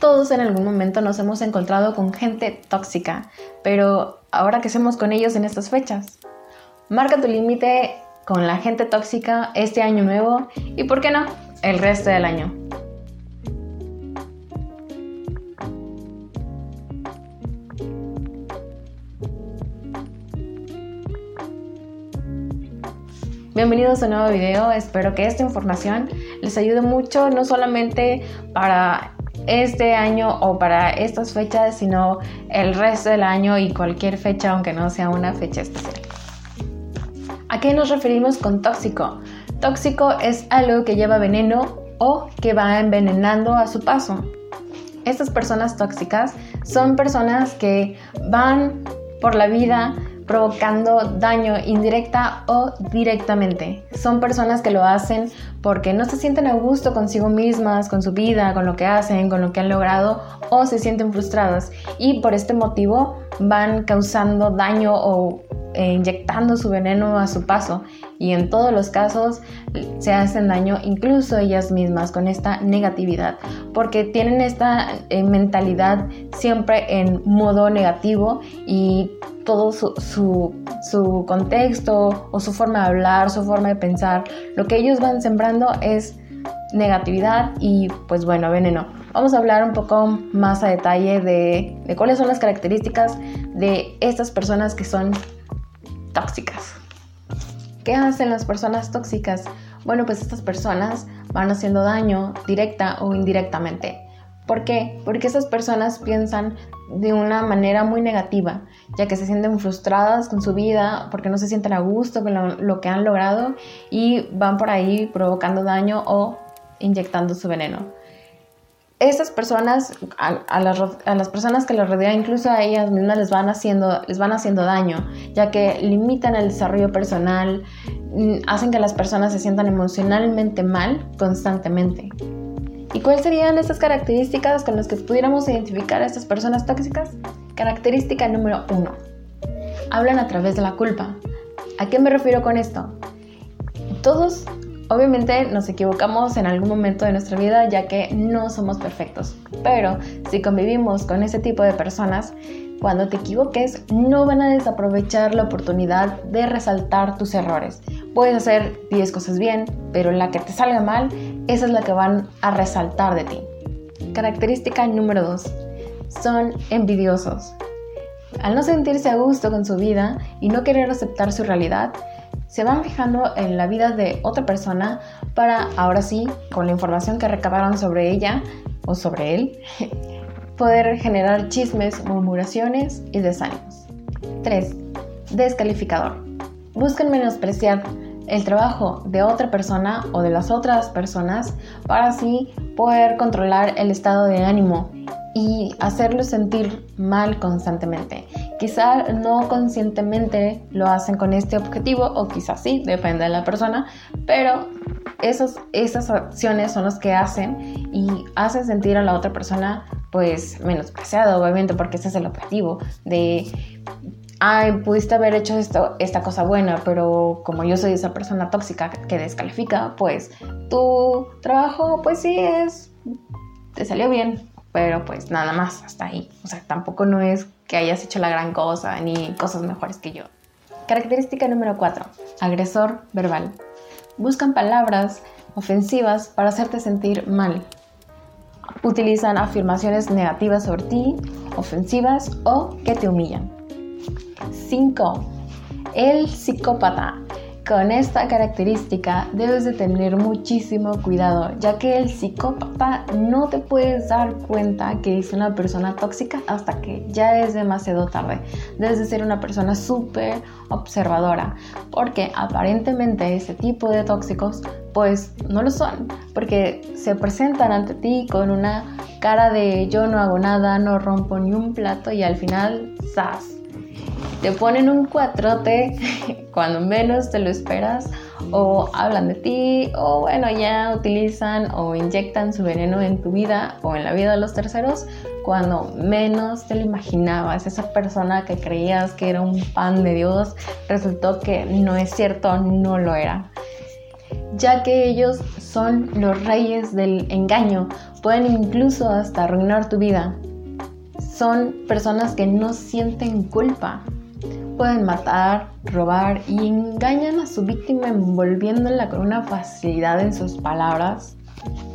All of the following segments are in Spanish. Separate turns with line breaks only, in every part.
Todos en algún momento nos hemos encontrado con gente tóxica, pero ahora qué hacemos con ellos en estas fechas? Marca tu límite con la gente tóxica este año nuevo y, ¿por qué no?, el resto del año. Bienvenidos a un nuevo video, espero que esta información les ayude mucho, no solamente para este año o para estas fechas, sino el resto del año y cualquier fecha, aunque no sea una fecha especial. ¿A qué nos referimos con tóxico? Tóxico es algo que lleva veneno o que va envenenando a su paso. Estas personas tóxicas son personas que van por la vida provocando daño indirecta o directamente. Son personas que lo hacen porque no se sienten a gusto consigo mismas, con su vida, con lo que hacen, con lo que han logrado o se sienten frustradas y por este motivo van causando daño o eh, inyectando su veneno a su paso y en todos los casos se hacen daño incluso ellas mismas con esta negatividad porque tienen esta eh, mentalidad siempre en modo negativo y todo su, su, contexto o su forma de hablar, su forma de pensar, lo que ellos van sembrando es negatividad y pues bueno, veneno. Vamos a hablar un poco más a detalle de, de cuáles son las características de estas personas que son tóxicas. ¿Qué hacen las personas tóxicas? Bueno, pues estas personas van haciendo daño directa o indirectamente. ¿Por qué? Porque esas personas piensan de una manera muy negativa, ya que se sienten frustradas con su vida, porque no se sienten a gusto con lo, que han logrado y van por ahí provocando daño o inyectando su veneno. Estas personas, a, las, personas que los rodean, incluso a ellas mismas les van, haciendo, les van haciendo daño, ya que limitan el desarrollo personal, mm, hacen que las personas se sientan emocionalmente mal constantemente. ¿Y cuáles serían estas características con las que pudiéramos identificar a estas personas tóxicas? Característica número uno. Hablan a través de la culpa. ¿A qué me refiero con esto? Todos Obviamente nos equivocamos en algún momento de nuestra vida ya que no somos perfectos, pero si convivimos con ese tipo de personas, cuando te equivoques no van a desaprovechar la oportunidad de resaltar tus errores. Puedes hacer 10 cosas bien, pero la que te salga mal, esa es la que van a resaltar de ti. Característica número 2. Son envidiosos. Al no sentirse a gusto con su vida y no querer aceptar su realidad, se van fijando en la vida de otra persona para ahora sí, con la información que recabaron sobre ella o sobre él, poder generar chismes, murmuraciones y desánimos. 3. Descalificador. Buscan menospreciar el trabajo de otra persona o de las otras personas para así poder controlar el estado de ánimo y hacerlo sentir mal constantemente. Quizá no conscientemente lo hacen con este objetivo o quizás sí, depende de la persona, pero esos, esas acciones son las que hacen y hacen sentir a la otra persona pues menospreciado, obviamente, porque ese es el objetivo de, ay, pudiste haber hecho esto, esta cosa buena, pero como yo soy esa persona tóxica que descalifica, pues tu trabajo pues sí es, te salió bien, pero pues nada más, hasta ahí. O sea, tampoco no es que hayas hecho la gran cosa ni cosas mejores que yo. Característica número 4. Agresor verbal. Buscan palabras ofensivas para hacerte sentir mal. Utilizan afirmaciones negativas sobre ti, ofensivas o que te humillan. 5. El psicópata. Con esta característica debes de tener muchísimo cuidado, ya que el psicópata no te puedes dar cuenta que es una persona tóxica hasta que ya es demasiado tarde. Debes de ser una persona súper observadora, porque aparentemente ese tipo de tóxicos pues no lo son, porque se presentan ante ti con una cara de yo no hago nada, no rompo ni un plato y al final, ¡zas! Te ponen un cuatrote cuando menos te lo esperas o hablan de ti o bueno ya utilizan o inyectan su veneno en tu vida o en la vida de los terceros cuando menos te lo imaginabas. Esa persona que creías que era un pan de Dios resultó que no es cierto, no lo era. ya que ellos son los reyes del engaño, pueden incluso hasta arruinar tu vida. Son personas que no sienten culpa, pueden matar, robar y engañan a su víctima envolviéndola con una facilidad en sus palabras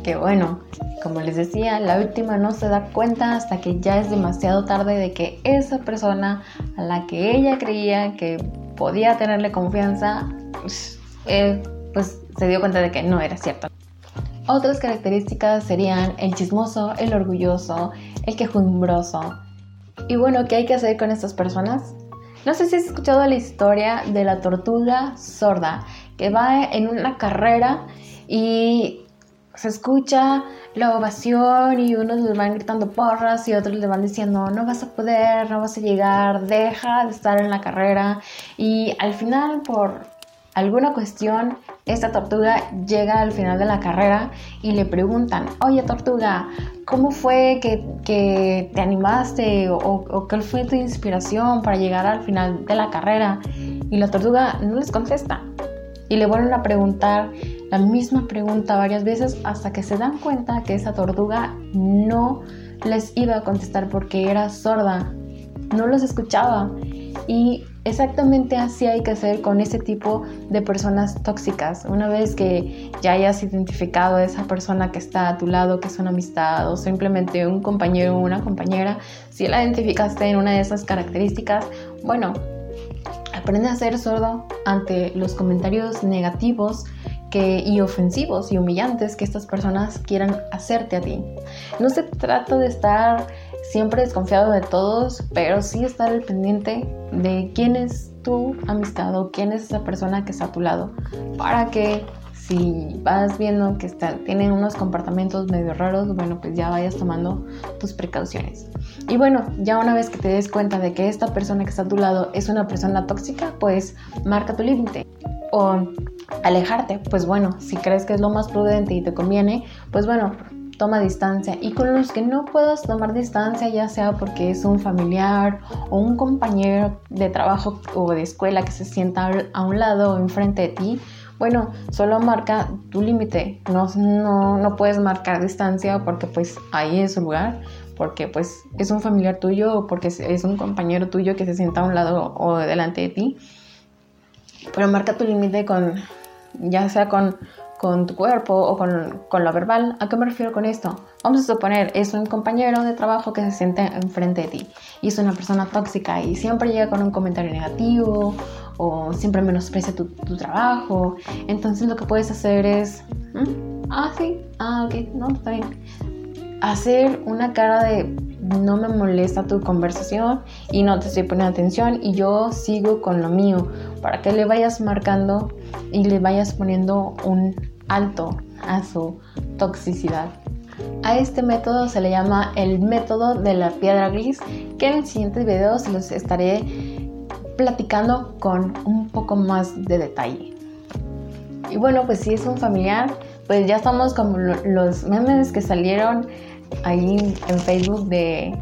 que bueno, como les decía, la víctima no se da cuenta hasta que ya es demasiado tarde de que esa persona a la que ella creía que podía tenerle confianza, pues, eh, pues se dio cuenta de que no era cierto. Otras características serían el chismoso, el orgulloso, el quejumbroso. Y bueno, ¿qué hay que hacer con estas personas? No sé si has escuchado la historia de la tortuga sorda, que va en una carrera y se escucha la ovación y unos le van gritando porras y otros le van diciendo no vas a poder, no vas a llegar, deja de estar en la carrera y al final por alguna cuestión esta tortuga llega al final de la carrera y le preguntan, oye tortuga, ¿cómo fue que, te animaste o, o qué fue tu inspiración para llegar al final de la carrera? Y la tortuga no les contesta y le vuelven a preguntar la misma pregunta varias veces hasta que se dan cuenta que esa tortuga no les iba a contestar porque era sorda, no los escuchaba. Y exactamente así hay que hacer con ese tipo de personas tóxicas. Una vez que ya hayas identificado a esa persona que está a tu lado, que es una amistad o simplemente un compañero o una compañera, si la identificaste en una de esas características, bueno, aprende a ser sordo ante los comentarios negativos y ofensivos y humillantes que estas personas quieran hacerte a ti. No se trata de estar siempre desconfiado de todos, pero sí estar al pendiente de quién es tu amistad o quién es esa persona que está a tu lado, para que si vas viendo que está, tienen unos comportamientos medio raros, bueno, pues ya vayas tomando tus precauciones. Y bueno, ya una vez que te des cuenta de que esta persona que está a tu lado es una persona tóxica, pues marca tu límite. O alejarte, pues bueno, si crees que es lo más prudente y te conviene, pues bueno, toma distancia. Y con los que no puedas tomar distancia, ya sea porque es un familiar o un compañero de trabajo o de escuela que se sienta a un lado o enfrente de ti, bueno, solo marca tu límite. No, no, no puedes marcar distancia porque pues ahí es su lugar, porque pues es un familiar tuyo o porque es un compañero tuyo que se sienta a un lado o delante de ti. Pero marca tu límite con ya sea con, con tu cuerpo o con, con, lo verbal. ¿A qué me refiero con esto? Vamos a suponer, es un compañero de trabajo que se siente enfrente de ti y es una persona tóxica y siempre llega con un comentario negativo o siempre menosprecia tu, tu trabajo. Entonces lo que puedes hacer es, ¿Mm? ah, sí, ah, ok, no, está bien. Hacer una cara de no me molesta tu conversación y no te estoy poniendo atención y yo sigo con lo mío para que le vayas marcando y le vayas poniendo un alto a su toxicidad. A este método se le llama el método de la piedra gris que en el siguiente video se los estaré platicando con un poco más de detalle. Y bueno, pues si es un familiar, pues ya estamos como los memes que salieron ahí en Facebook de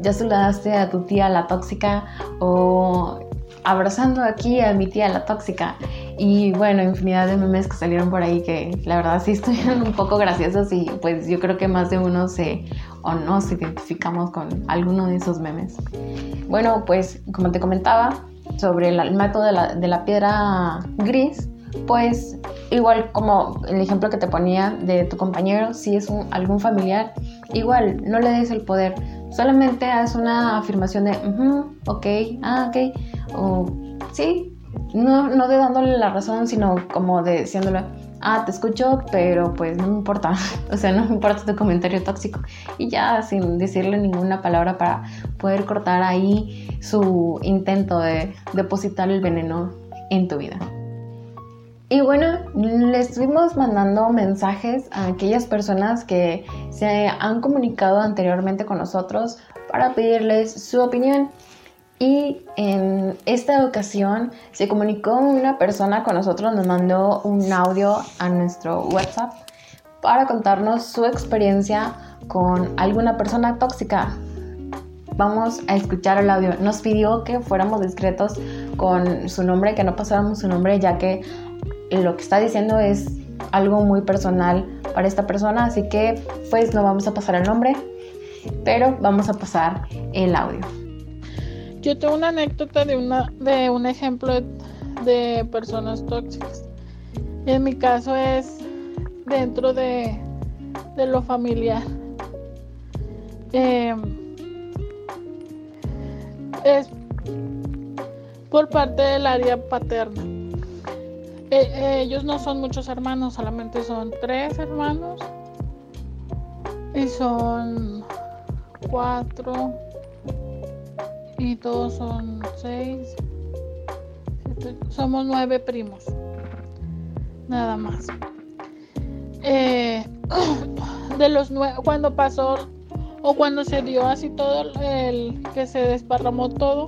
ya saludaste a tu tía la tóxica o abrazando aquí a mi tía la tóxica. Y bueno, infinidad de memes que salieron por ahí que la verdad sí estuvieron un poco graciosos y pues yo creo que más de uno se o no se identificamos con alguno de esos memes. Bueno, pues como te comentaba sobre el método de la, de la piedra gris, pues igual como el ejemplo que te ponía de tu compañero, si es algún familiar, igual no le des el poder, solamente haz una afirmación de, ok, ah, ok, o sí, no, no de dándole la razón, sino como de diciéndole, ah, te escucho, pero pues no me importa, o sea, no me importa tu comentario tóxico, y ya sin decirle ninguna palabra para poder cortar ahí su intento de depositar el veneno en tu vida. Y bueno, le estuvimos mandando mensajes a aquellas personas que se han comunicado anteriormente con nosotros para pedirles su opinión. Y en esta ocasión se comunicó una persona con nosotros, nos mandó un audio a nuestro WhatsApp para contarnos su experiencia con alguna persona tóxica. Vamos a escuchar el audio. Nos pidió que fuéramos discretos con su nombre, que no pasáramos su nombre, ya que lo que está diciendo es algo muy personal para esta persona, así que pues no vamos a pasar el nombre, pero vamos a pasar el audio.
Yo tengo una anécdota de, una, de un ejemplo de, personas tóxicas. En mi caso es dentro de, de lo familiar. Em, es por parte del área paterna. E, ellos no son muchos hermanos, solamente son tres hermanos. Y son cuatro. Y todos son seis. somos nueve primos. Nada más. Eh, de los nueve, cuando pasó o cuando se dio así todo el que se desparramó todo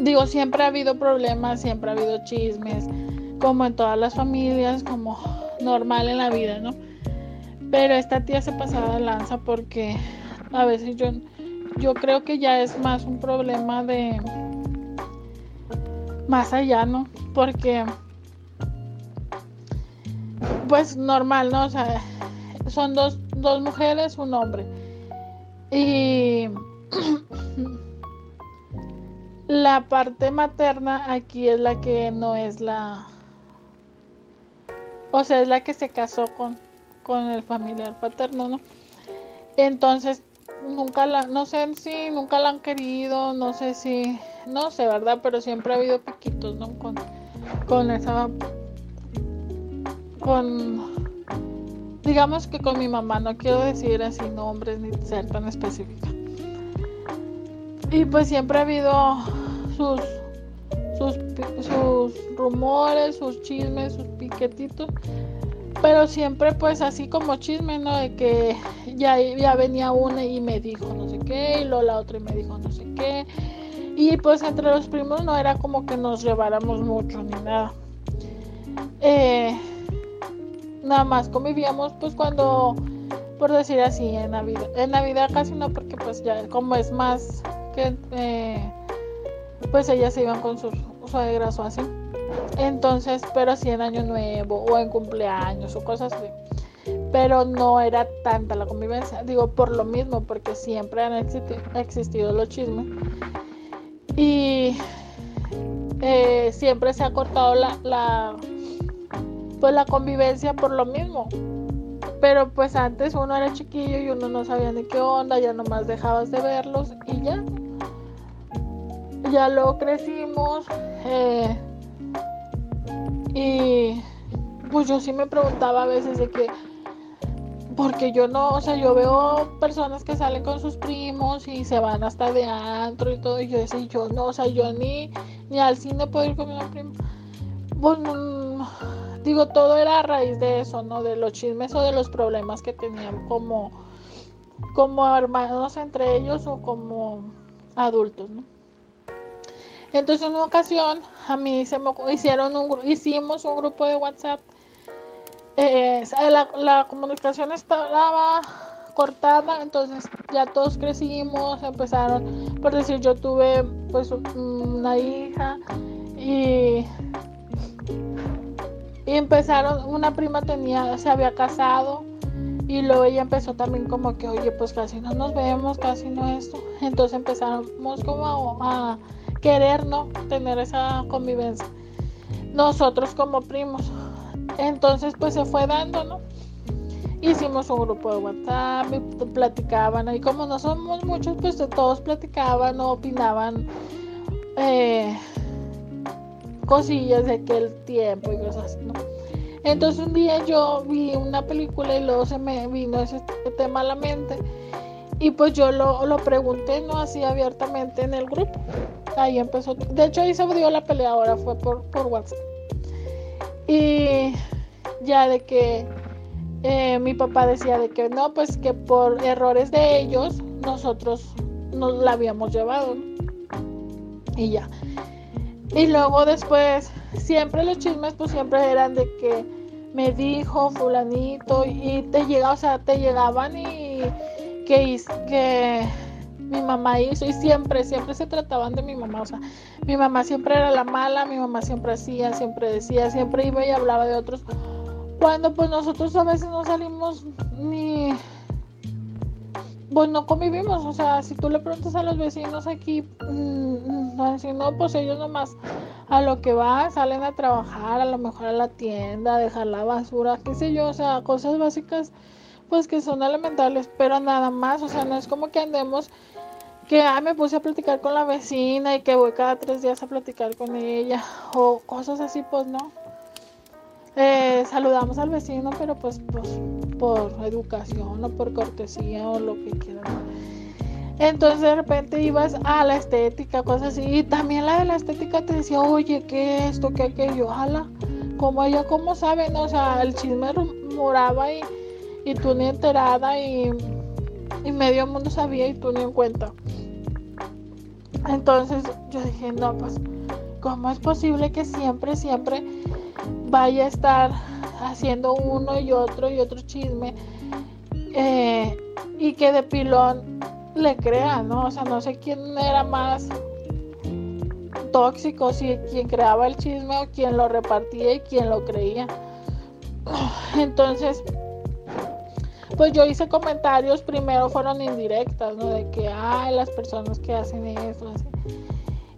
digo siempre ha habido problemas siempre ha habido chismes como en todas las familias como normal en la vida no pero esta tía se pasaba de lanza porque a veces yo yo creo que ya es más un problema de más allá no porque pues normal no o sea son dos dos mujeres, un hombre. Y la parte materna aquí es la que no es la... O sea, es la que se casó con, con el familiar paterno, ¿no? Entonces, nunca la, no sé si nunca la han querido, no sé si, no sé, ¿verdad? Pero siempre ha habido piquitos, ¿no? Con, con esa, con digamos que con mi mamá, no quiero decir así nombres ni ser tan específica. Y pues siempre ha habido sus, sus, sus rumores, sus chismes, sus piquetitos. Pero siempre pues así como chisme, ¿no? De que ya, ya venía una y me dijo no sé qué, y luego la otra y me dijo no sé qué. Y pues entre los primos no era como que nos lleváramos mucho ni nada. Eh, nada más convivíamos pues cuando, por decir así, en Navidad. En Navidad casi no, porque pues ya como es más que, eh, pues ellas se iban con sus suegras o así. Entonces, pero así en Año Nuevo o en cumpleaños o cosas así. Pero no era tanta la convivencia. Digo, por lo mismo, porque siempre han existido, los chismes. Y eh, siempre se ha cortado la pues la convivencia por lo mismo. Pero pues antes uno era chiquillo y uno no sabía ni qué onda, ya nomás dejabas de verlos y ya. Ya lo crecimos. Eh, y pues yo sí me preguntaba a veces de que, porque yo no, o sea, yo veo personas que salen con sus primos y se van hasta de antro y todo, y yo decía, yo no, o sea, yo ni, ni al cine puedo ir con mi primo. Pues, digo, todo era a raíz de eso, ¿no? De los chismes o de los problemas que tenían como, como hermanos entre ellos o como adultos, ¿no? Entonces en una ocasión a mí se me hicieron un hicimos un grupo de WhatsApp. Eh, la, comunicación estaba cortada, entonces ya todos crecimos, empezaron, por decir, yo tuve pues una hija y y empezaron, una prima tenía, se había casado y luego ella empezó también como que, oye, pues casi no nos vemos, casi no esto. Entonces empezamos como a, querer, ¿no? Tener esa convivencia. Nosotros como primos. Entonces pues se fue dando, ¿no? Hicimos un grupo de WhatsApp y platicaban. Y como no somos muchos, pues todos platicaban, opinaban. Eh, cosillas de aquel tiempo y cosas así, ¿no? Entonces un día yo vi una película y luego se me vino ese tema a la mente y pues yo lo, lo pregunté, ¿no? Así abiertamente en el grupo. Ahí empezó, de hecho ahí se dio la pelea, ahora fue por, por WhatsApp. Y ya de que eh, mi papá decía de que no, pues que por errores de ellos nosotros nos la habíamos llevado. Y ya. Y luego después, siempre los chismes pues siempre eran de que me dijo fulanito y te llega, o sea, te llegaban y que, que mi mamá hizo y siempre, siempre se trataban de mi mamá. O sea, mi mamá siempre era la mala, mi mamá siempre hacía, siempre decía, siempre iba y hablaba de otros. Cuando pues nosotros a veces no salimos ni... Pues no convivimos, o sea, si tú le preguntas a los vecinos aquí, mmm, no, pues ellos nomás a lo que van, salen a trabajar, a lo mejor a la tienda, a dejar la basura, qué sé yo, o sea, cosas básicas pues que son elementales, pero nada más, o sea, no es como que andemos que ah, me puse a platicar con la vecina y que voy cada tres días a platicar con ella o cosas así, pues no. Eh, saludamos al vecino, pero pues, pues por educación o por cortesía o lo que quieran. Entonces de repente ibas a la estética, cosas así. Y también la de la estética te decía, oye, ¿qué esto? ¿Qué aquello? Ojalá. Como ella, ¿cómo saben? O sea, el chisme moraba y, y tú ni enterada y, y medio mundo sabía y tú ni en cuenta. Entonces yo dije, no, pues, ¿cómo es posible que siempre, siempre vaya a estar haciendo uno y otro y otro chisme? Eh, y que de pilón le crea, ¿no? O sea, no sé quién era más tóxico, si quien creaba el chisme o quien lo repartía y quien lo creía. Entonces, pues yo hice comentarios, primero fueron indirectas, ¿no? De que, ay, las personas que hacen eso, así.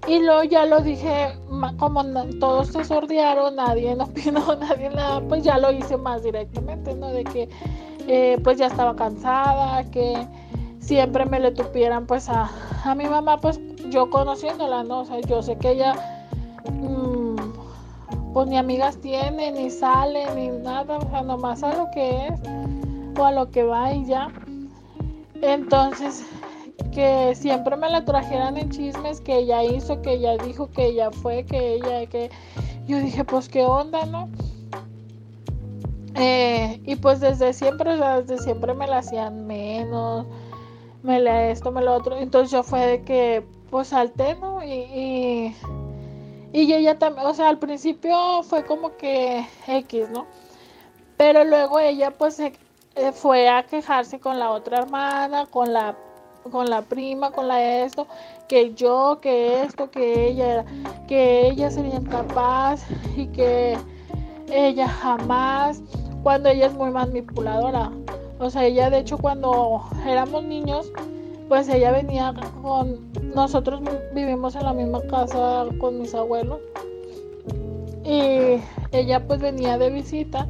Y luego ya lo dije, como todos se sordearon, nadie opinó, nadie nada, pues ya lo hice más directamente, ¿no? De que, eh, pues ya estaba cansada, que siempre me le tupieran, pues a, a mi mamá, pues yo conociéndola, ¿no? O sea, yo sé que ella, mmm, pues ni amigas tiene, ni sale, ni nada, o sea, nomás a lo que es a lo que va y ya. Entonces, que siempre me la trajeran en chismes que ella hizo, que ella dijo, que ella fue, que ella, que yo dije, pues qué onda, ¿no? Eh, y pues desde siempre, desde siempre me la hacían menos, me la esto, me lo otro. Entonces yo fue de que, pues salté, ¿no? Y, y, ella también, o sea, al principio fue como que X, ¿no? Pero luego ella pues eh, fue a quejarse con la otra hermana, con la con la prima, con la esto, que yo, que esto, que ella, que ella sería incapaz y que ella jamás, cuando ella es muy manipuladora. O sea, ella de hecho cuando éramos niños, pues ella venía con nosotros vivimos en la misma casa con mis abuelos y ella pues venía de visita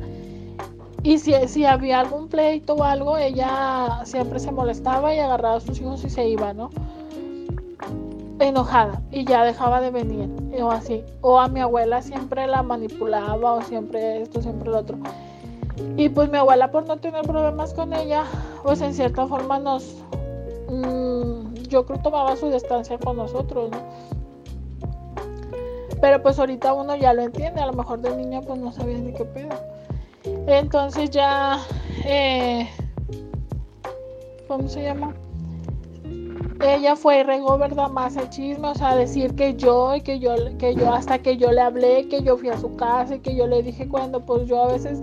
y si, si había algún pleito o algo, ella siempre se molestaba y agarraba a sus hijos y se iba, ¿no? Enojada y ya dejaba de venir o así. O a mi abuela siempre la manipulaba o siempre esto, siempre lo otro. Y pues mi abuela por no tener problemas con ella, pues en cierta forma nos, mmm, yo creo tomaba su distancia con nosotros, ¿no? Pero pues ahorita uno ya lo entiende, a lo mejor de niña pues no sabía ni qué pedo. Entonces ya, eh, ¿cómo se llama? Ella fue y regó, ¿verdad? Más el chisme, o sea, decir que yo y que yo, que yo, hasta que yo le hablé, que yo fui a su casa y que yo le dije cuando, pues yo a veces,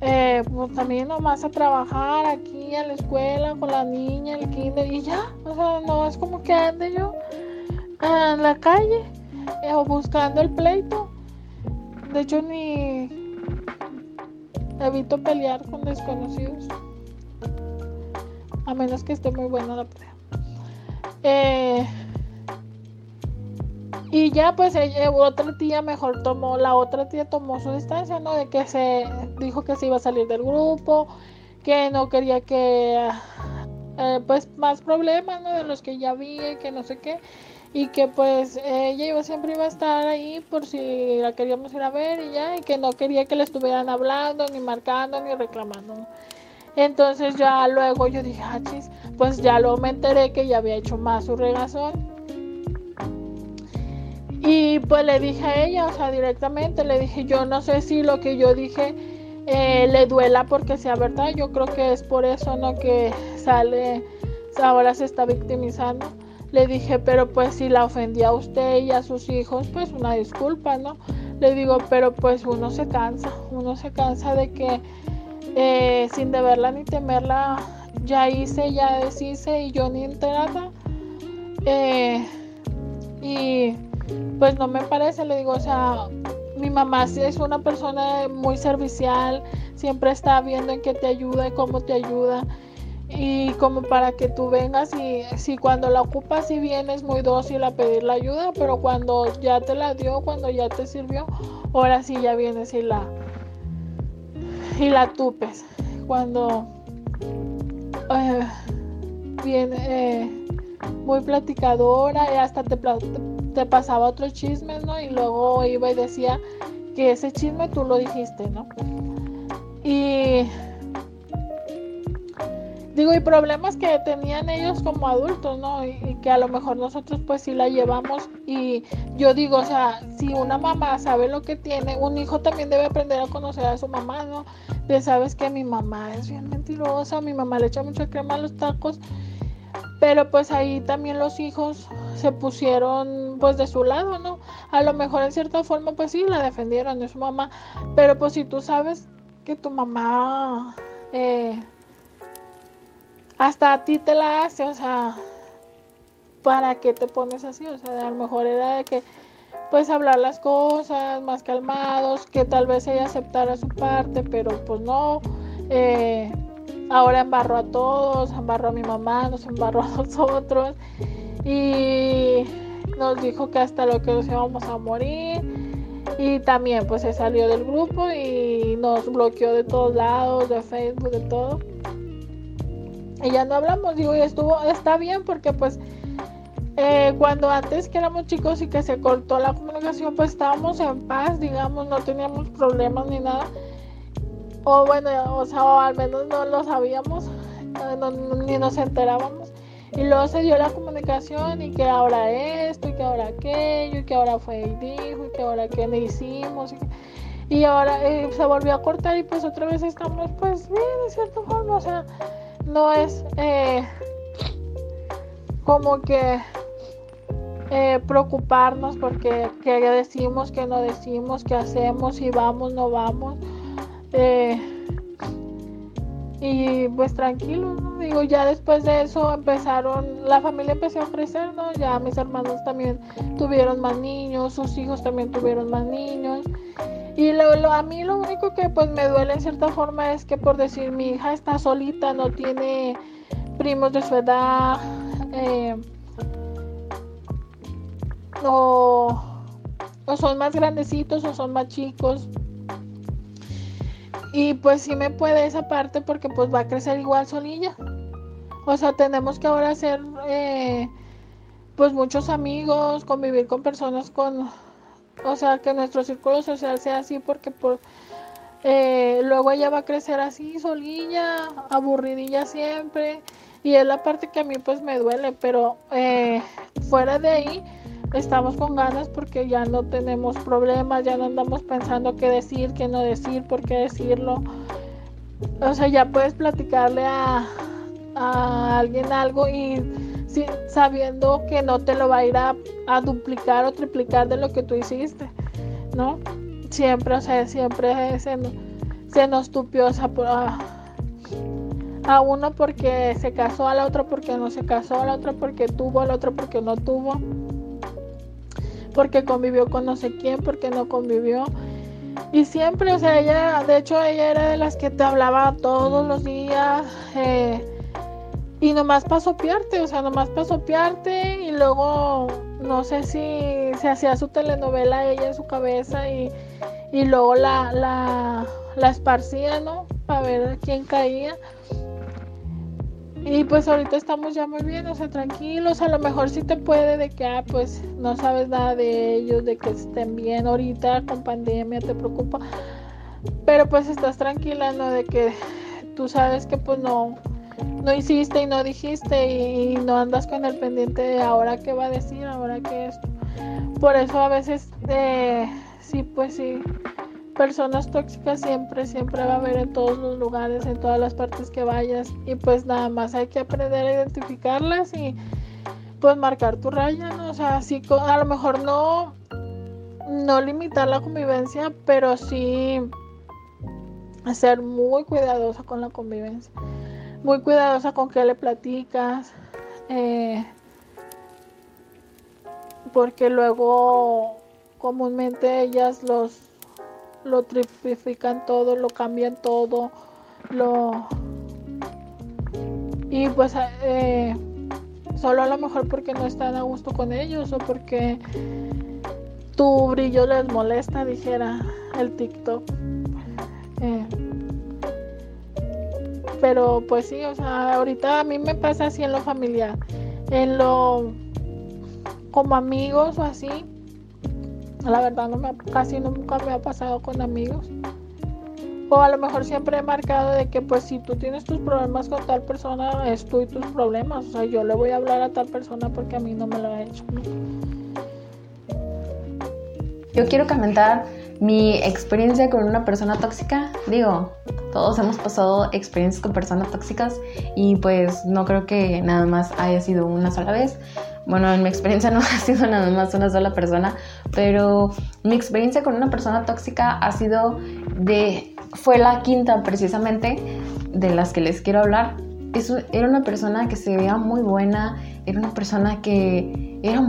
eh, pues también nomás a trabajar aquí a la escuela con la niña, el kinder y ya, o sea, no es como que ande yo en la calle eh, o buscando el pleito. De hecho, ni Evito pelear con desconocidos. A menos que esté muy buena la pelea. Eh, y ya pues ella, otra tía mejor tomó, la otra tía tomó su distancia, ¿no? De que se dijo que se iba a salir del grupo, que no quería que, eh, pues más problemas, ¿no? De los que ya vi, que no sé qué y que pues ella iba, siempre iba a estar ahí por si la queríamos ir a ver y ya, y que no quería que le estuvieran hablando, ni marcando, ni reclamando. Entonces ya luego yo dije, ah, chis, pues ya luego me enteré que ya había hecho más su regazón. Y pues le dije a ella, o sea, directamente, le dije, yo no sé si lo que yo dije eh, le duela porque sea verdad, yo creo que es por eso, ¿no? Que sale, ahora se está victimizando. Le dije, pero pues si la ofendía a usted y a sus hijos, pues una disculpa, ¿no? Le digo, pero pues uno se cansa, uno se cansa de que eh, sin deberla ni temerla ya hice, ya deshice y yo ni enterada. Eh, y pues no me parece, le digo, o sea, mi mamá es una persona muy servicial, siempre está viendo en qué te ayuda y cómo te ayuda. Y como para que tú vengas y si cuando la ocupas y vienes muy dócil a pedir la ayuda, pero cuando ya te la dio, cuando ya te sirvió, ahora sí ya vienes y la y la tupes. Cuando eh, viene eh, muy platicadora y hasta te, te pasaba otros chismes, ¿no? Y luego iba y decía que ese chisme tú lo dijiste, ¿no? Y digo, y problemas que tenían ellos como adultos, ¿no? Y, que a lo mejor nosotros pues sí la llevamos y yo digo, o sea, si una mamá sabe lo que tiene, un hijo también debe aprender a conocer a su mamá, ¿no? De sabes que mi mamá es bien mentirosa, mi mamá le echa mucha crema a los tacos, pero pues ahí también los hijos se pusieron pues de su lado, ¿no? A lo mejor en cierta forma pues sí la defendieron de su mamá, pero pues si tú sabes que tu mamá eh, hasta a ti te la hace, o sea, ¿para qué te pones así? O sea, a lo mejor era de que pues hablar las cosas más calmados, que tal vez ella aceptara su parte, pero pues no. Eh, Ahora embarró a todos, embarró a mi mamá, nos embarró a nosotros y nos dijo que hasta lo que nos íbamos a morir. Y también pues se salió del grupo y nos bloqueó de todos lados, de Facebook, de todo. Y ya no hablamos, digo, y estuvo, está bien porque pues eh, cuando antes que éramos chicos y que se cortó la comunicación, pues estábamos en paz, digamos, no teníamos problemas ni nada o bueno, o sea, al menos no lo sabíamos, ni nos enterábamos. Y luego se dio la comunicación y que ahora esto, y que ahora aquello, y que ahora fue y dijo, y que ahora qué le hicimos. Y, ahora eh, se volvió a cortar y pues otra vez estamos pues bien, de cierta forma, o sea, no es eh, como que eh, preocuparnos porque qué decimos, qué no decimos, qué hacemos, si vamos, no vamos. Eh, y pues tranquilo, ¿no? Digo, ya después de eso empezaron, la familia empezó a crecer, ¿no? Ya mis hermanos también tuvieron más niños, sus hijos también tuvieron más niños. Y lo, a mí lo único que pues me duele en cierta forma es que por decir mi hija está solita, no tiene primos de su edad, eh, o son más grandecitos o son más chicos, y pues sí me puede esa parte porque pues va a crecer igual solilla. O sea, tenemos que ahora hacer eh, pues muchos amigos, convivir con personas con... O sea, que nuestro círculo social sea así porque por... Eh, luego ella va a crecer así, solilla, aburridilla siempre. Y es la parte que a mí pues me duele, pero eh, fuera de ahí estamos con ganas porque ya no tenemos problemas, ya no andamos pensando qué decir, qué no decir, por qué decirlo. O sea, ya puedes platicarle a, alguien algo y sabiendo que no te lo va a ir a, duplicar o triplicar de lo que tú hiciste, ¿no? Siempre, o sea, siempre se, se nos tupió a, a uno porque se casó, a la otra porque no se casó, a la otra porque tuvo, a la otra porque no tuvo porque convivió con no sé quién, porque no convivió. Y siempre, o sea, ella, de hecho, ella era de las que te hablaba todos los días. Eh, y nomás pasó piarte, o sea, nomás pasó piarte y luego no sé si se hacía su telenovela ella en su cabeza y, y luego la, la, la esparcía, ¿no? Para ver quién caía. Y pues ahorita estamos ya muy bien, o sea, tranquilos. A lo mejor sí te puede de que, ah, pues no sabes nada de ellos, de que estén bien ahorita con pandemia, te preocupa. Pero pues estás tranquila, ¿no? De que tú sabes que pues no, no hiciste y no dijiste y, no andas con el pendiente de ahora qué va a decir, ahora qué esto. Por eso a veces, eh, sí, pues sí personas tóxicas siempre, siempre va a haber en todos los lugares, en todas las partes que vayas. Y pues nada más hay que aprender a identificarlas y pues marcar tu raya, ¿no? O sea, así a lo mejor no, no limitar la convivencia, pero sí ser muy cuidadosa con la convivencia. Muy cuidadosa con qué le platicas. Eh, porque luego comúnmente ellas los lo tripifican todo, lo cambian todo, lo y pues eh, solo a lo mejor porque no están a gusto con ellos o porque tu brillo les molesta, dijera el TikTok. Eh, pero pues sí, o sea, ahorita a mí me pasa así en lo familiar. En lo como amigos o así, la verdad no me casi nunca me ha pasado con amigos. O a lo mejor siempre he marcado de que pues si tú tienes tus problemas con tal persona, es tú y tus problemas. O sea, yo le voy a hablar a tal persona porque a mí no me lo ha hecho.
Yo quiero comentar mi experiencia con una persona tóxica. Digo, todos hemos pasado experiencias con personas tóxicas y pues no creo que nada más haya sido una sola vez. Bueno, en mi experiencia no ha sido nada más una sola persona, pero mi experiencia con una persona tóxica ha sido de... fue la quinta precisamente de las que les quiero hablar. Es, era una persona que se veía muy buena, era una persona que era,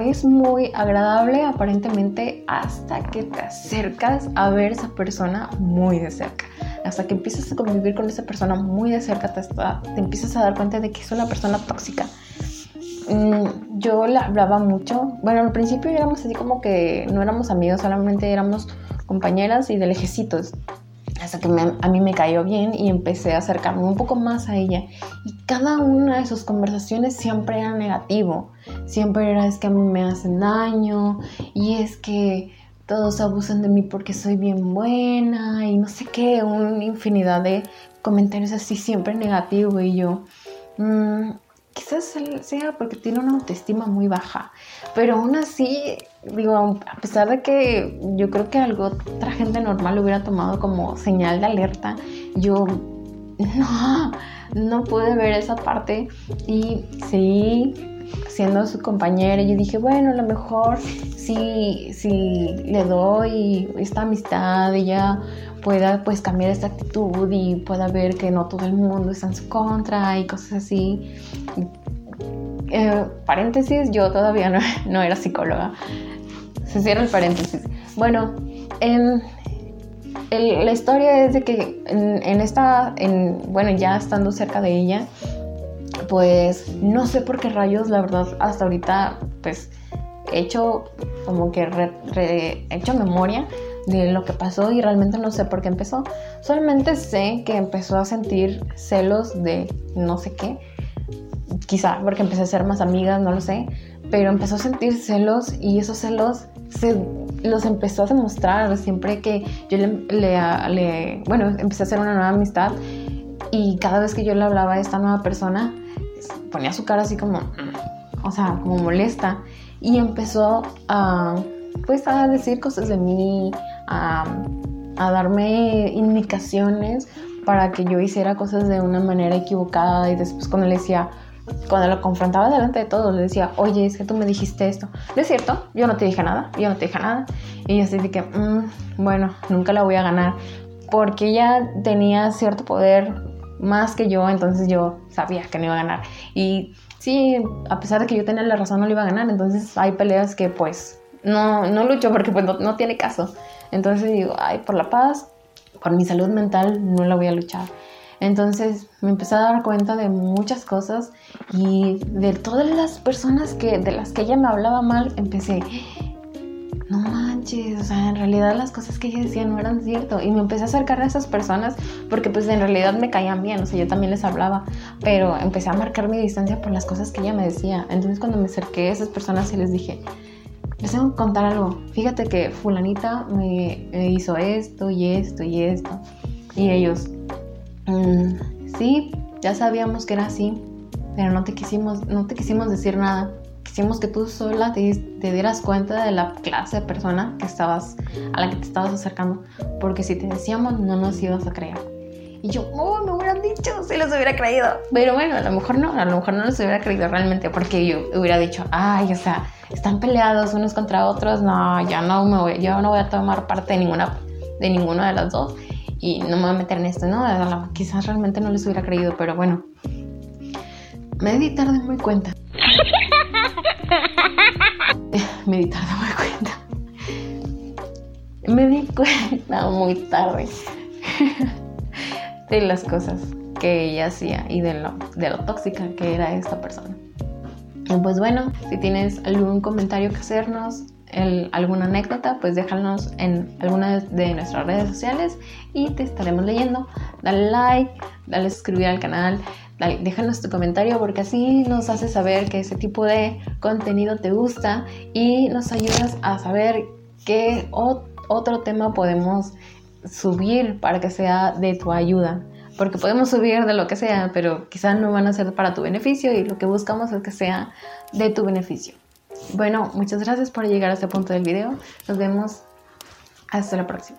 es muy agradable aparentemente hasta que te acercas a ver esa persona muy de cerca. Hasta que empiezas a convivir con esa persona muy de cerca, te, te empiezas a dar cuenta de que es una persona tóxica Mm, yo le hablaba mucho. Bueno, al principio éramos así como que no éramos amigos, solamente éramos compañeras y de lejecitos. Hasta que a mí me cayó bien y empecé a acercarme un poco más a ella. Y cada una de sus conversaciones siempre era negativo. Siempre era es que a mí me hacen daño y es que todos abusan de mí porque soy bien buena y no sé qué, una infinidad de comentarios así siempre negativos y yo, mm, quizás sea porque tiene una autoestima muy baja, pero aún así, digo, a pesar de que yo creo que algo otra gente normal lo hubiera tomado como señal de alerta, yo no, no pude ver esa parte y seguí siendo su compañera. Y yo dije, bueno, a lo mejor si, si le doy esta amistad, ella pueda pues cambiar esta actitud y pueda ver que no todo el mundo está en su contra y cosas así. Eh, paréntesis, yo todavía no, era psicóloga. Se cierra el paréntesis. Bueno, en, la historia es de que en, esta, en, bueno, ya estando cerca de ella, pues no sé por qué rayos, la verdad, hasta ahorita, pues he hecho como que he hecho memoria de lo que pasó y realmente no sé por qué empezó. Solamente sé que empezó a sentir celos de no sé qué. Quizá porque empecé a ser más amigas, no lo sé. Pero empezó a sentir celos y esos celos se los empezó a demostrar siempre que yo le, le, bueno, empecé a hacer una nueva amistad y cada vez que yo le hablaba a esta nueva persona, ponía su cara así como, mm", o sea, como molesta y empezó a, pues, a decir cosas de mí, a, darme indicaciones para que yo hiciera cosas de una manera equivocada y después cuando le decía, cuando lo confrontaba delante de todos, le decía, oye, es que tú me dijiste esto. ¿No es cierto? Yo no te dije nada, yo no te dije nada. Y yo así de que, mm, bueno, nunca la voy a ganar. Porque ella tenía cierto poder más que yo, entonces yo sabía que no iba a ganar. Y sí, a pesar de que yo tenía la razón, no lo iba a ganar. Entonces hay peleas que pues no, no lucho porque pues no, no tiene caso. Entonces digo, ay, por la paz, por mi salud mental, no la voy a luchar. Entonces me empecé a dar cuenta de muchas cosas y de todas las personas que, de las que ella me hablaba mal, empecé, no manches, o sea, en realidad las cosas que ella decía no eran cierto. Y me empecé a acercar a esas personas porque pues en realidad me caían bien, o sea, yo también les hablaba, pero empecé a marcar mi distancia por las cosas que ella me decía. Entonces cuando me acerqué a esas personas y les dije, les tengo contar algo. Fíjate que fulanita me, hizo esto y esto y esto. Y ellos, mm, sí, ya sabíamos que era así, pero no te quisimos, no te quisimos decir nada. Quisimos que tú sola te, te, dieras cuenta de la clase de persona que estabas, a la que te estabas acercando, porque si te decíamos no nos ibas a creer. Y yo, oh, me hubieran dicho, si los hubiera creído. Pero bueno, a lo mejor no, a lo mejor no los hubiera creído realmente, porque yo hubiera dicho, ay, o sea, están peleados unos contra otros, no, ya no me voy, yo no voy a tomar parte de ninguna, de ninguno de los dos. y no me voy a meter en esto, ¿no? Quizás realmente no les hubiera creído, pero bueno. Me di tarde muy cuenta. me di tarde muy cuenta. Me di cuenta muy tarde de las cosas que ella hacía y de lo, de lo tóxica que era esta persona. Y pues bueno, si tienes algún comentario que hacernos, alguna anécdota, pues déjanos en alguna de nuestras redes sociales y te estaremos leyendo. Dale like, dale suscribir al canal, déjanos tu comentario porque así nos hace saber que ese tipo de contenido te gusta y nos ayudas a saber qué otro tema podemos subir para que sea de tu ayuda. Porque podemos subir de lo que sea, pero quizás no van a ser para tu beneficio y lo que buscamos es que sea de tu beneficio. Bueno, muchas gracias por llegar a este punto del video. Nos vemos hasta la próxima.